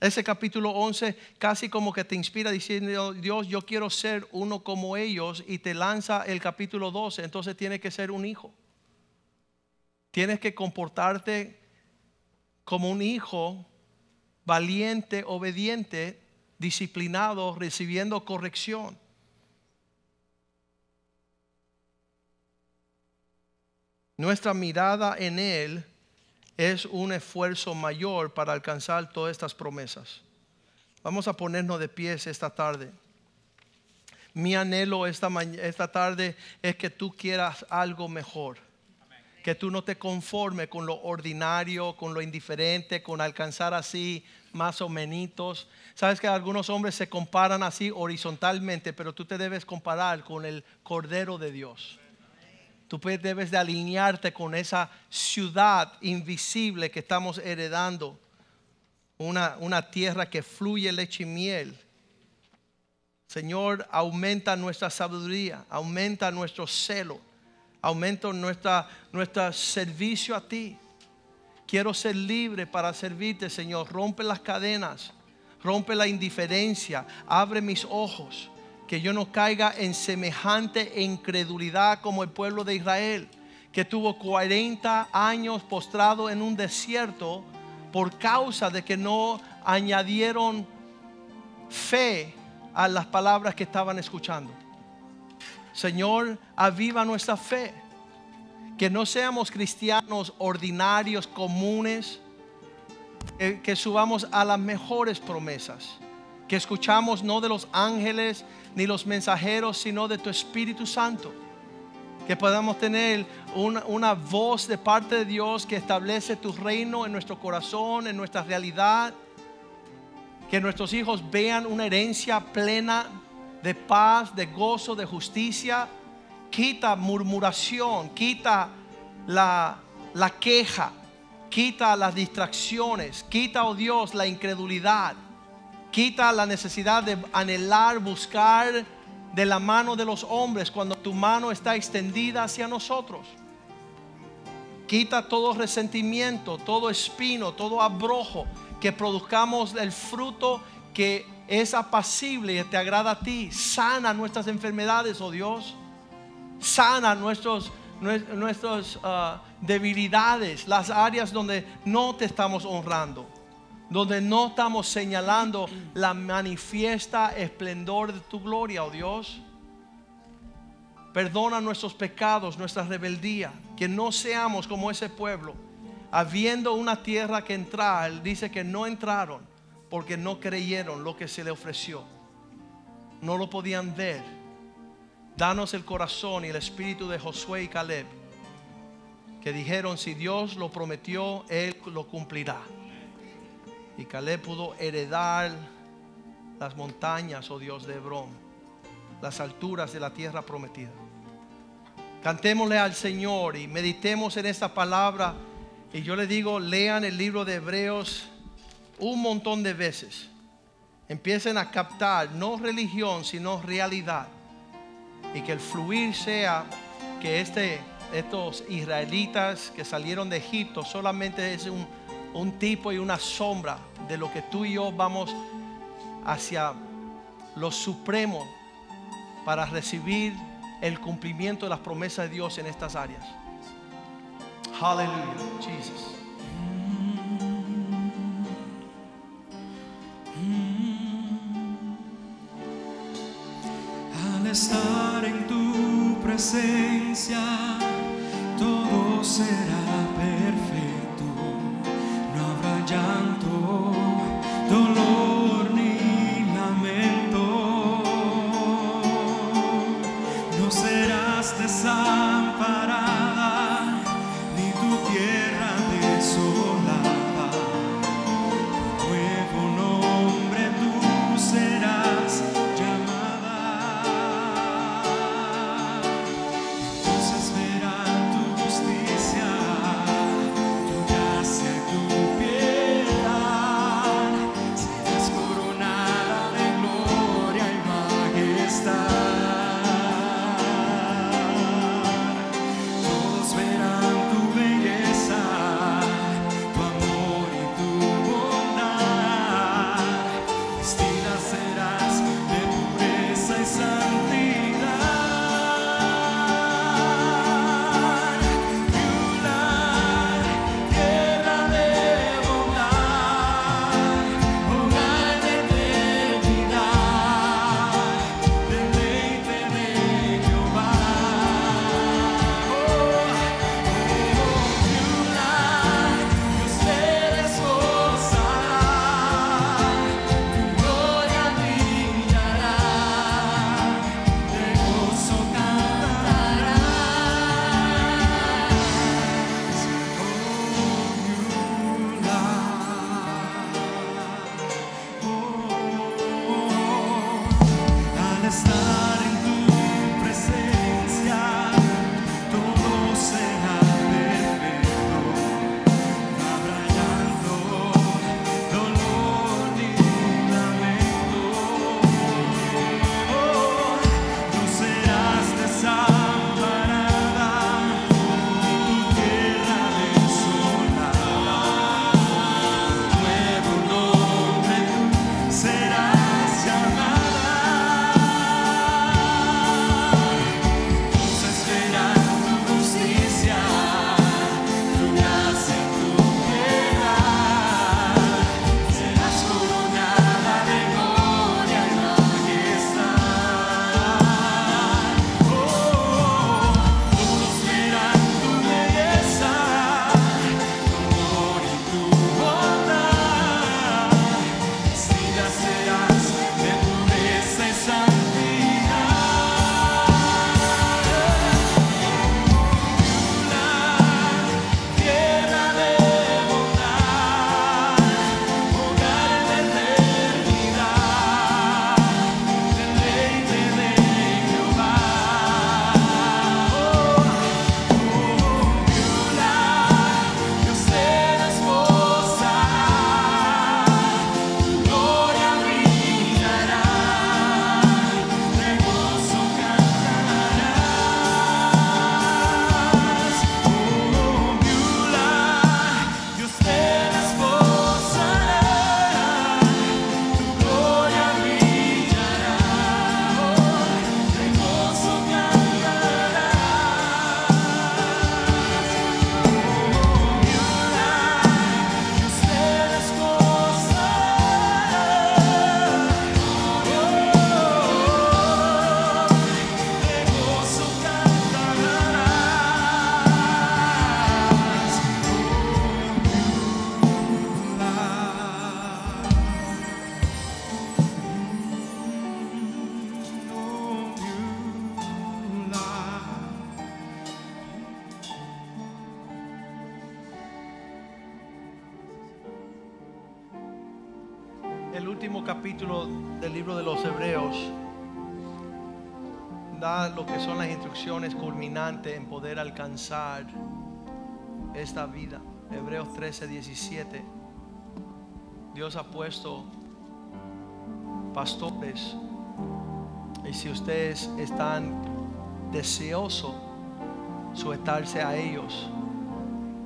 Ese capítulo 11 casi como que te inspira diciendo, Dios, yo quiero ser uno como ellos y te lanza el capítulo 12, entonces tienes que ser un hijo. Tienes que comportarte como un hijo valiente, obediente, disciplinado, recibiendo corrección. Nuestra mirada en Él es un esfuerzo mayor para alcanzar todas estas promesas. Vamos a ponernos de pies esta tarde. mi anhelo esta, esta tarde es que tú quieras algo mejor. Que tú no te conformes con lo ordinario, con lo indiferente, con alcanzar así más o menos. Sabes que algunos hombres se comparan así horizontalmente, pero tú te debes comparar con el Cordero de Dios. Tú debes de alinearte con esa ciudad invisible que estamos heredando. Una, una tierra que fluye leche y miel Señor, aumenta nuestra sabiduría, aumenta nuestro celo, aumenta nuestra, nuestro servicio a ti. Quiero ser libre para servirte, Señor. Rompe las cadenas, rompe la indiferencia, abre mis ojos, que yo no caiga en semejante incredulidad como el pueblo de Israel, que tuvo 40 años postrado en un desierto por causa de que no añadieron fe a las palabras que estaban escuchando. Señor, aviva nuestra fe. Que no seamos cristianos ordinarios, comunes, que, subamos a las mejores promesas. Que escuchamos no de los ángeles ni los mensajeros, sino de tu Espíritu Santo. Que podamos tener una, una voz de parte de Dios que establece tu reino en nuestro corazón, en nuestra realidad que nuestros hijos vean una herencia plena de paz, de gozo, de justicia. Quita murmuración, quita la, la queja, quita las distracciones, quita, oh Dios, la incredulidad, quita la necesidad de anhelar, buscar de la mano de los hombres cuando tu mano está extendida hacia nosotros. Quita todo resentimiento, todo espino, todo abrojo que produzcamos el fruto que es apacible y te agrada a ti. Sana nuestras enfermedades, oh Dios. Sana nuestros, nuestras ah, debilidades, las áreas donde no te estamos honrando, donde no estamos señalando la manifiesta esplendor de tu gloria, oh Dios. Perdona nuestros pecados, nuestra rebeldía, que no seamos como ese pueblo habiendo una tierra que entrar, dice que no entraron porque no creyeron lo que se le ofreció. No lo podían ver. Danos el corazón y el espíritu de Josué y Caleb, que dijeron, si Dios lo prometió, Él lo cumplirá. Y Caleb pudo heredar las montañas, oh Dios de Hebrón, las alturas de la tierra prometida. Cantémosle al Señor y meditemos en esta palabra y yo le digo, lean el libro de Hebreos un montón de veces. Empiecen a captar no religión, sino realidad. Y que el fluir sea que este, estos israelitas que salieron de Egipto solamente es un, un tipo y una sombra de lo que tú y yo vamos hacia lo supremo para recibir el cumplimiento de las promesas de Dios en estas áreas. Hallelujah, Jesus. Al estar en tu presencia, todo será perfecto. En poder alcanzar esta vida. Hebreos 13, 17. Dios ha puesto pastores. Y si ustedes están deseosos, sujetarse a ellos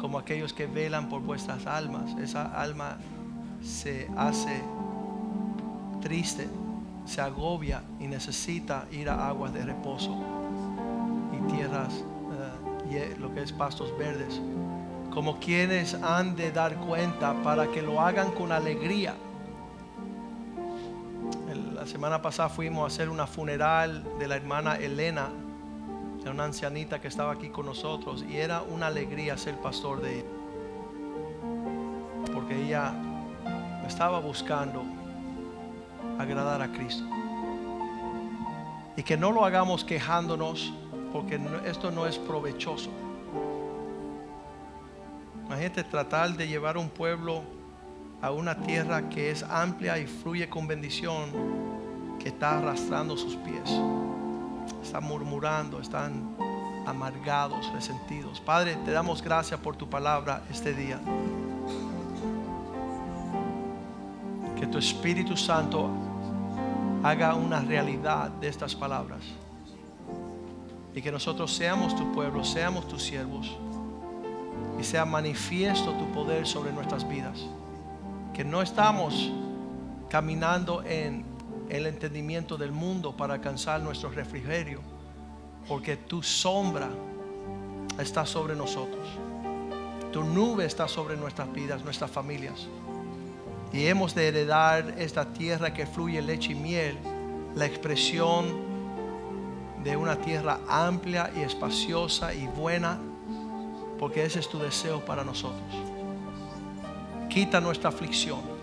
como aquellos que velan por vuestras almas. Esa alma se hace triste, se agobia y necesita ir a aguas de reposo tierras, eh, lo que es pastos verdes. Como quienes han de dar cuenta para que lo hagan con alegría. la semana pasada fuimos a hacer una funeral de la hermana Elena era una ancianita que estaba aquí con nosotros y era una alegría ser pastor de ella. Porque ella estaba buscando agradar a Cristo. Y que no lo hagamos quejándonos porque esto no es provechoso. Imagínate tratar de llevar un pueblo a una tierra que es amplia y fluye con bendición, que está arrastrando sus pies están murmurando, están amargados, resentidos. Padre, te damos gracias por tu palabra este día. Que tu Espíritu Santo haga una realidad de estas palabras. Y que nosotros seamos tu pueblo, seamos tus siervos. Y sea manifiesto tu poder sobre nuestras vidas. Que no estamos caminando en el entendimiento del mundo para alcanzar nuestro refrigerio, porque tu sombra está sobre nosotros. Tu nube está sobre nuestras vidas, nuestras familias. Y hemos de heredar esta tierra que fluye leche y miel, la expresión de una tierra amplia y espaciosa y buena, porque ese es tu deseo para nosotros. Quita nuestra aflicción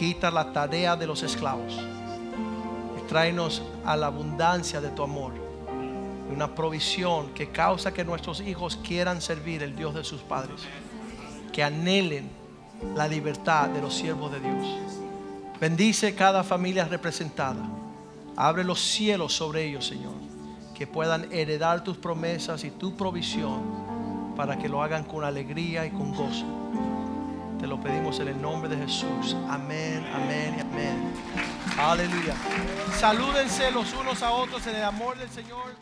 quita la tarea de los esclavos y tráenos a la abundancia de tu amor. Una provisión que causa que nuestros hijos quieran servir el Dios de sus padres, que anhelen la libertad de los siervos de Dios. Bendice cada familia representada. Abre los cielos sobre ellos, Señor, que puedan heredar tus promesas y tu provisión para que lo hagan con alegría y con gozo. Te lo pedimos en el nombre de Jesús. Amén, amén y amén. Aleluya. Salúdense los unos a otros en el amor del Señor.